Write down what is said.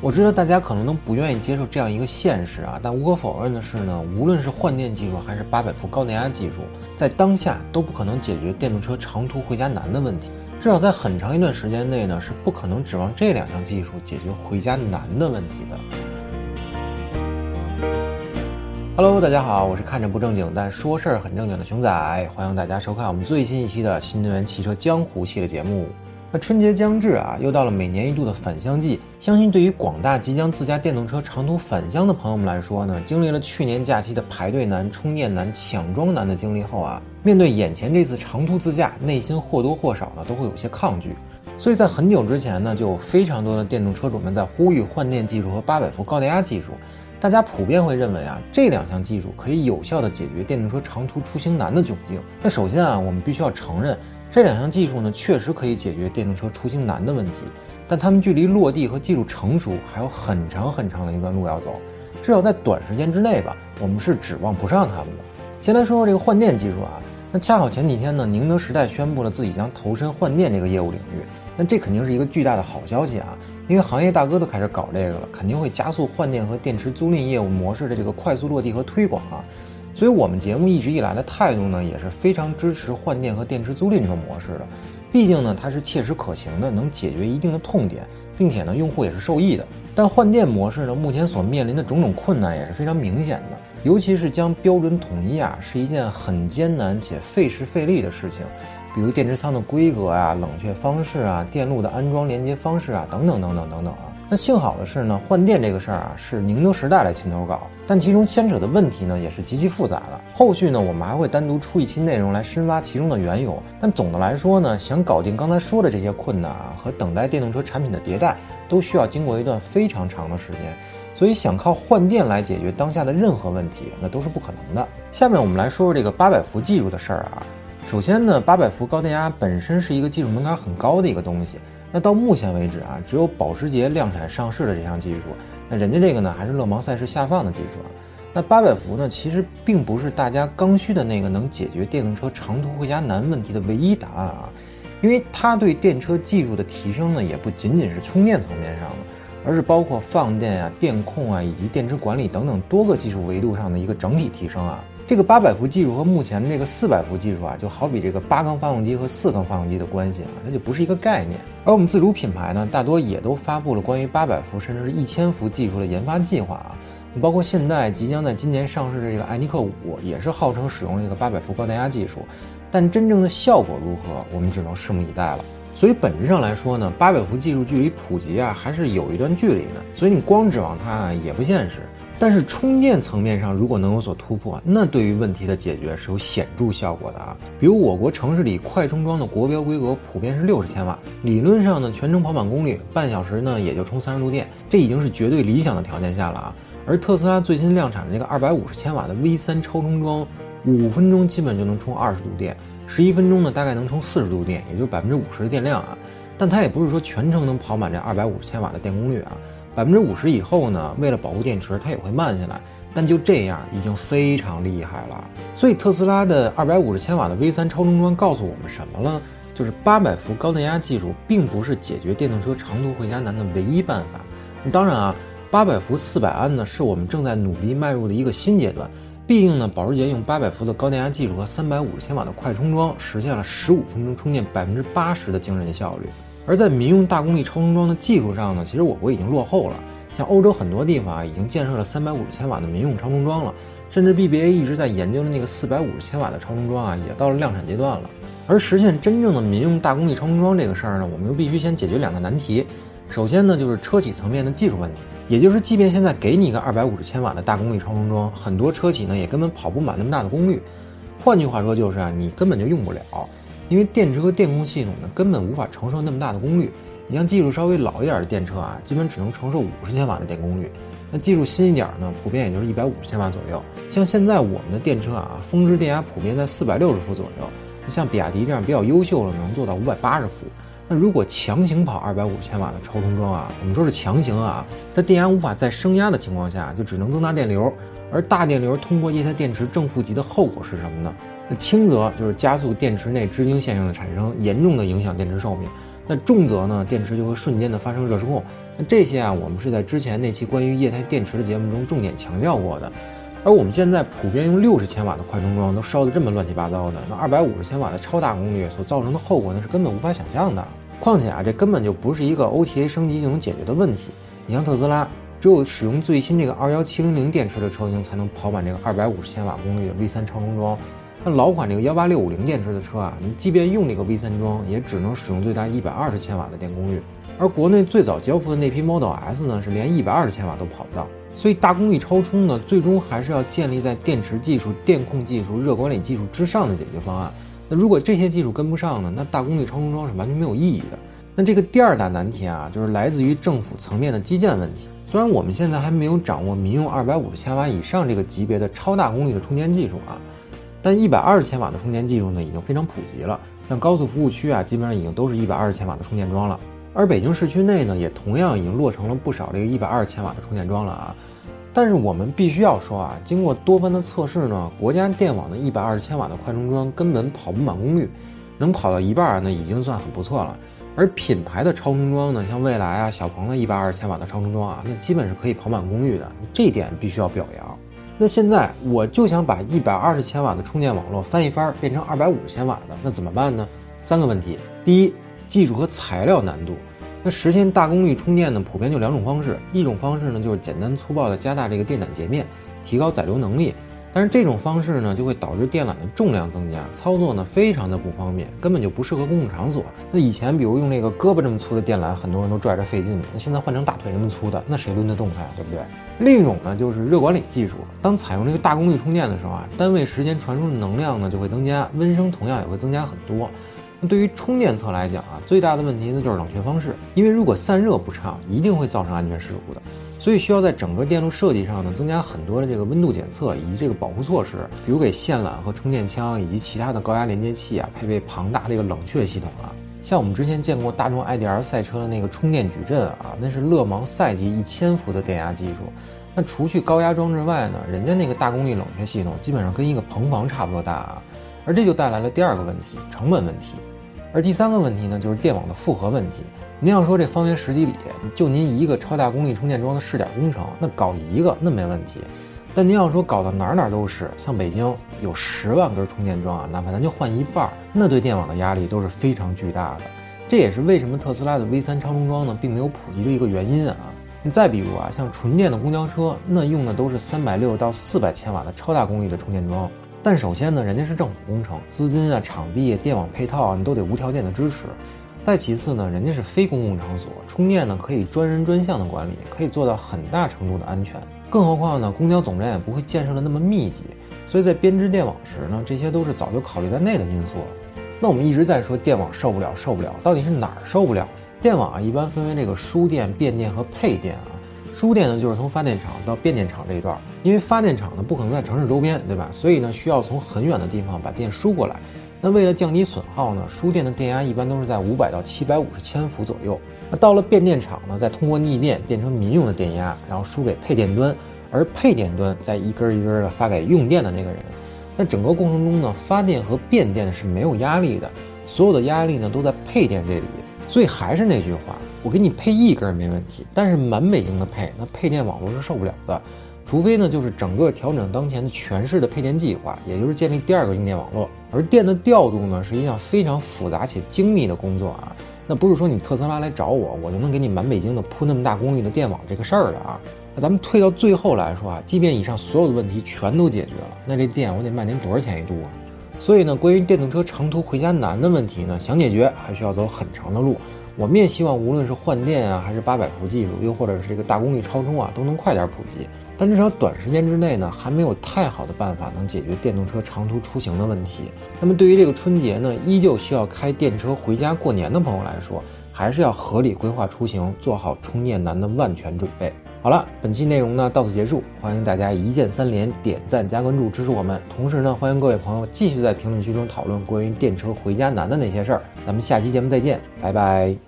我知道大家可能都不愿意接受这样一个现实啊，但无可否认的是呢，无论是换电技术还是八百伏高电压技术，在当下都不可能解决电动车长途回家难的问题。至少在很长一段时间内呢，是不可能指望这两项技术解决回家难的问题的。Hello，大家好，我是看着不正经但说事儿很正经的熊仔，欢迎大家收看我们最新一期的新能源汽车江湖系列节目。那春节将至啊，又到了每年一度的返乡季。相信对于广大即将自驾电动车长途返乡的朋友们来说呢，经历了去年假期的排队难、充电难、抢装难的经历后啊，面对眼前这次长途自驾，内心或多或少呢都会有些抗拒。所以在很久之前呢，就有非常多的电动车主们在呼吁换电技术和八百伏高电压技术。大家普遍会认为啊，这两项技术可以有效的解决电动车长途出行难的窘境。那首先啊，我们必须要承认。这两项技术呢，确实可以解决电动车出行难的问题，但它们距离落地和技术成熟还有很长很长的一段路要走，至少在短时间之内吧，我们是指望不上它们的。先来说说这个换电技术啊，那恰好前几天呢，宁德时代宣布了自己将投身换电这个业务领域，那这肯定是一个巨大的好消息啊，因为行业大哥都开始搞这个了，肯定会加速换电和电池租赁业务模式的这个快速落地和推广啊。所以，我们节目一直以来的态度呢，也是非常支持换电和电池租赁这种模式的。毕竟呢，它是切实可行的，能解决一定的痛点，并且呢，用户也是受益的。但换电模式呢，目前所面临的种种困难也是非常明显的，尤其是将标准统一啊，是一件很艰难且费时费力的事情。比如电池仓的规格啊、冷却方式啊、电路的安装连接方式啊，等等等等等等啊。那幸好的是呢，换电这个事儿啊，是宁德时代来牵头搞，但其中牵扯的问题呢，也是极其复杂的。后续呢，我们还会单独出一期内容来深挖其中的缘由。但总的来说呢，想搞定刚才说的这些困难啊，和等待电动车产品的迭代，都需要经过一段非常长的时间。所以想靠换电来解决当下的任何问题，那都是不可能的。下面我们来说说这个八百伏技术的事儿啊。首先呢，八百伏高电压本身是一个技术门槛很高的一个东西。那到目前为止啊，只有保时捷量产上市的这项技术，那人家这个呢还是勒芒赛事下放的技术啊。那八百伏呢，其实并不是大家刚需的那个能解决电动车长途回家难问题的唯一答案啊，因为它对电车技术的提升呢，也不仅仅是充电层面上的，而是包括放电啊、电控啊以及电池管理等等多个技术维度上的一个整体提升啊。这个八百伏技术和目前这个四百伏技术啊，就好比这个八缸发动机和四缸发动机的关系啊，它就不是一个概念。而我们自主品牌呢，大多也都发布了关于八百伏甚至是一千伏技术的研发计划啊。包括现在即将在今年上市的这个艾尼克五，也是号称使用这个八百伏高电压技术，但真正的效果如何，我们只能拭目以待了。所以本质上来说呢，八百伏技术距离普及啊，还是有一段距离的。所以你光指望它也不现实。但是充电层面上如果能有所突破，那对于问题的解决是有显著效果的啊。比如我国城市里快充桩的国标规格普遍是六十千瓦，理论上呢全程跑满功率半小时呢也就充三十度电，这已经是绝对理想的条件下了啊。而特斯拉最新量产的这个二百五十千瓦的 V 三超充桩，五分钟基本就能充二十度电，十一分钟呢大概能充四十度电，也就是百分之五十的电量啊。但它也不是说全程能跑满这二百五十千瓦的电功率啊。百分之五十以后呢，为了保护电池，它也会慢下来。但就这样，已经非常厉害了。所以特斯拉的二百五十千瓦的 V 三超充桩告诉我们什么了？就是八百伏高电压技术并不是解决电动车长途回家难的唯一办法。当然啊，八百伏四百安呢，是我们正在努力迈入的一个新阶段。毕竟呢，保时捷用八百伏的高电压技术和三百五十千瓦的快充桩，实现了十五分钟充电百分之八十的惊人效率。而在民用大功率超充桩的技术上呢，其实我国已经落后了。像欧洲很多地方啊，已经建设了三百五十千瓦的民用超充桩了，甚至 BBA 一直在研究的那个四百五十千瓦的超充桩啊，也到了量产阶段了。而实现真正的民用大功率超充桩这个事儿呢，我们又必须先解决两个难题。首先呢，就是车企层面的技术问题，也就是即便现在给你一个二百五十千瓦的大功率超充桩，很多车企呢也根本跑不满那么大的功率。换句话说，就是啊，你根本就用不了。因为电池和电控系统呢，根本无法承受那么大的功率。你像技术稍微老一点的电车啊，基本只能承受五十千瓦的电功率。那技术新一点呢，普遍也就是一百五十千瓦左右。像现在我们的电车啊，峰值电压普遍在四百六十伏左右。像比亚迪这样比较优秀的，能做到五百八十伏。那如果强行跑二百五十千瓦的超充桩啊，我们说是强行啊，在电压无法再升压的情况下，就只能增大电流。而大电流通过液态电池正负极的后果是什么呢？那轻则就是加速电池内支晶现象的产生，严重的影响电池寿命；那重则呢，电池就会瞬间的发生热失控，那这些啊，我们是在之前那期关于液态电池的节目中重点强调过的。而我们现在普遍用六十千瓦的快充桩都烧得这么乱七八糟的，那二百五十千瓦的超大功率所造成的后果那是根本无法想象的。况且啊，这根本就不是一个 OTA 升级就能解决的问题。你像特斯拉，只有使用最新这个二幺七零零电池的车型才能跑满这个二百五十千瓦功率的 V 三超充桩。那老款这个幺八六五零电池的车啊，你即便用这个 V 三桩，也只能使用最大一百二十千瓦的电功率。而国内最早交付的那批 Model S 呢，是连一百二十千瓦都跑不到。所以大功率超充呢，最终还是要建立在电池技术、电控技术、热管理技术之上的解决方案。那如果这些技术跟不上呢，那大功率超充桩是完全没有意义的。那这个第二大难题啊，就是来自于政府层面的基建问题。虽然我们现在还没有掌握民用二百五十千瓦以上这个级别的超大功率的充电技术啊，但一百二十千瓦的充电技术呢，已经非常普及了。像高速服务区啊，基本上已经都是一百二十千瓦的充电桩了。而北京市区内呢，也同样已经落成了不少这个一百二十千瓦的充电桩了啊。但是我们必须要说啊，经过多番的测试呢，国家电网的一百二十千瓦的快充桩根本跑不满功率，能跑到一半呢，已经算很不错了。而品牌的超充桩呢，像蔚来啊、小鹏的一百二十千瓦的超充桩啊，那基本是可以跑满功率的，这点必须要表扬。那现在我就想把一百二十千瓦的充电网络翻一番，变成二百五十千瓦的，那怎么办呢？三个问题：第一，技术和材料难度。那实现大功率充电呢，普遍就两种方式。一种方式呢，就是简单粗暴的加大这个电缆截面，提高载流能力。但是这种方式呢，就会导致电缆的重量增加，操作呢非常的不方便，根本就不适合公共场所。那以前比如用那个胳膊这么粗的电缆，很多人都拽着费劲。那现在换成大腿那么粗的，那谁抡得动它呀？对不对？另一种呢，就是热管理技术。当采用这个大功率充电的时候啊，单位时间传输的能量呢就会增加，温升同样也会增加很多。那对于充电侧来讲啊，最大的问题呢就是冷却方式，因为如果散热不畅，一定会造成安全事故的。所以需要在整个电路设计上呢，增加很多的这个温度检测以及这个保护措施，比如给线缆和充电枪以及其他的高压连接器啊，配备庞大这个冷却系统啊。像我们之前见过大众 IDR 赛车的那个充电矩阵啊，那是勒芒赛级一千伏的电压技术。那除去高压装置外呢，人家那个大功率冷却系统基本上跟一个棚房差不多大啊。而这就带来了第二个问题，成本问题。而第三个问题呢，就是电网的负荷问题。您要说这方圆十几里就您一个超大功率充电桩的试点工程，那搞一个那没问题。但您要说搞到哪哪都是，像北京有十万根充电桩啊，哪怕咱就换一半，那对电网的压力都是非常巨大的。这也是为什么特斯拉的 V 三超充桩呢，并没有普及的一个原因啊。你再比如啊，像纯电的公交车，那用的都是三百六到四百千瓦的超大功率的充电桩。但首先呢，人家是政府工程，资金啊、场地、电网配套啊，你都得无条件的支持。再其次呢，人家是非公共场所，充电呢可以专人专项的管理，可以做到很大程度的安全。更何况呢，公交总站也不会建设的那么密集，所以在编织电网时呢，这些都是早就考虑在内的因素了。那我们一直在说电网受不了，受不了，到底是哪儿受不了？电网啊，一般分为这个输电、变电和配电啊。输电呢，就是从发电厂到变电厂这一段，因为发电厂呢不可能在城市周边，对吧？所以呢，需要从很远的地方把电输过来。那为了降低损耗呢，输电的电压一般都是在五百到七百五十千伏左右。那到了变电厂呢，再通过逆变变成民用的电压，然后输给配电端，而配电端再一根一根的发给用电的那个人。那整个过程中呢，发电和变电是没有压力的，所有的压力呢都在配电这里。所以还是那句话。我给你配一根没问题，但是满北京的配，那配电网络是受不了的。除非呢，就是整个调整当前的全市的配电计划，也就是建立第二个用电网络。而电的调度呢，是一项非常复杂且精密的工作啊。那不是说你特斯拉来找我，我就能给你满北京的铺那么大功率的电网这个事儿的啊。那咱们退到最后来说啊，即便以上所有的问题全都解决了，那这电我得卖您多少钱一度啊？所以呢，关于电动车长途回家难的问题呢，想解决还需要走很长的路。我们也希望，无论是换电啊，还是八百伏技术，又或者是这个大功率超充啊，都能快点普及。但至少短时间之内呢，还没有太好的办法能解决电动车长途出行的问题。那么对于这个春节呢，依旧需要开电车回家过年的朋友来说，还是要合理规划出行，做好充电难的万全准备。好了，本期内容呢到此结束，欢迎大家一键三连、点赞加关注支持我们。同时呢，欢迎各位朋友继续在评论区中讨论关于电车回家难的那些事儿。咱们下期节目再见，拜拜。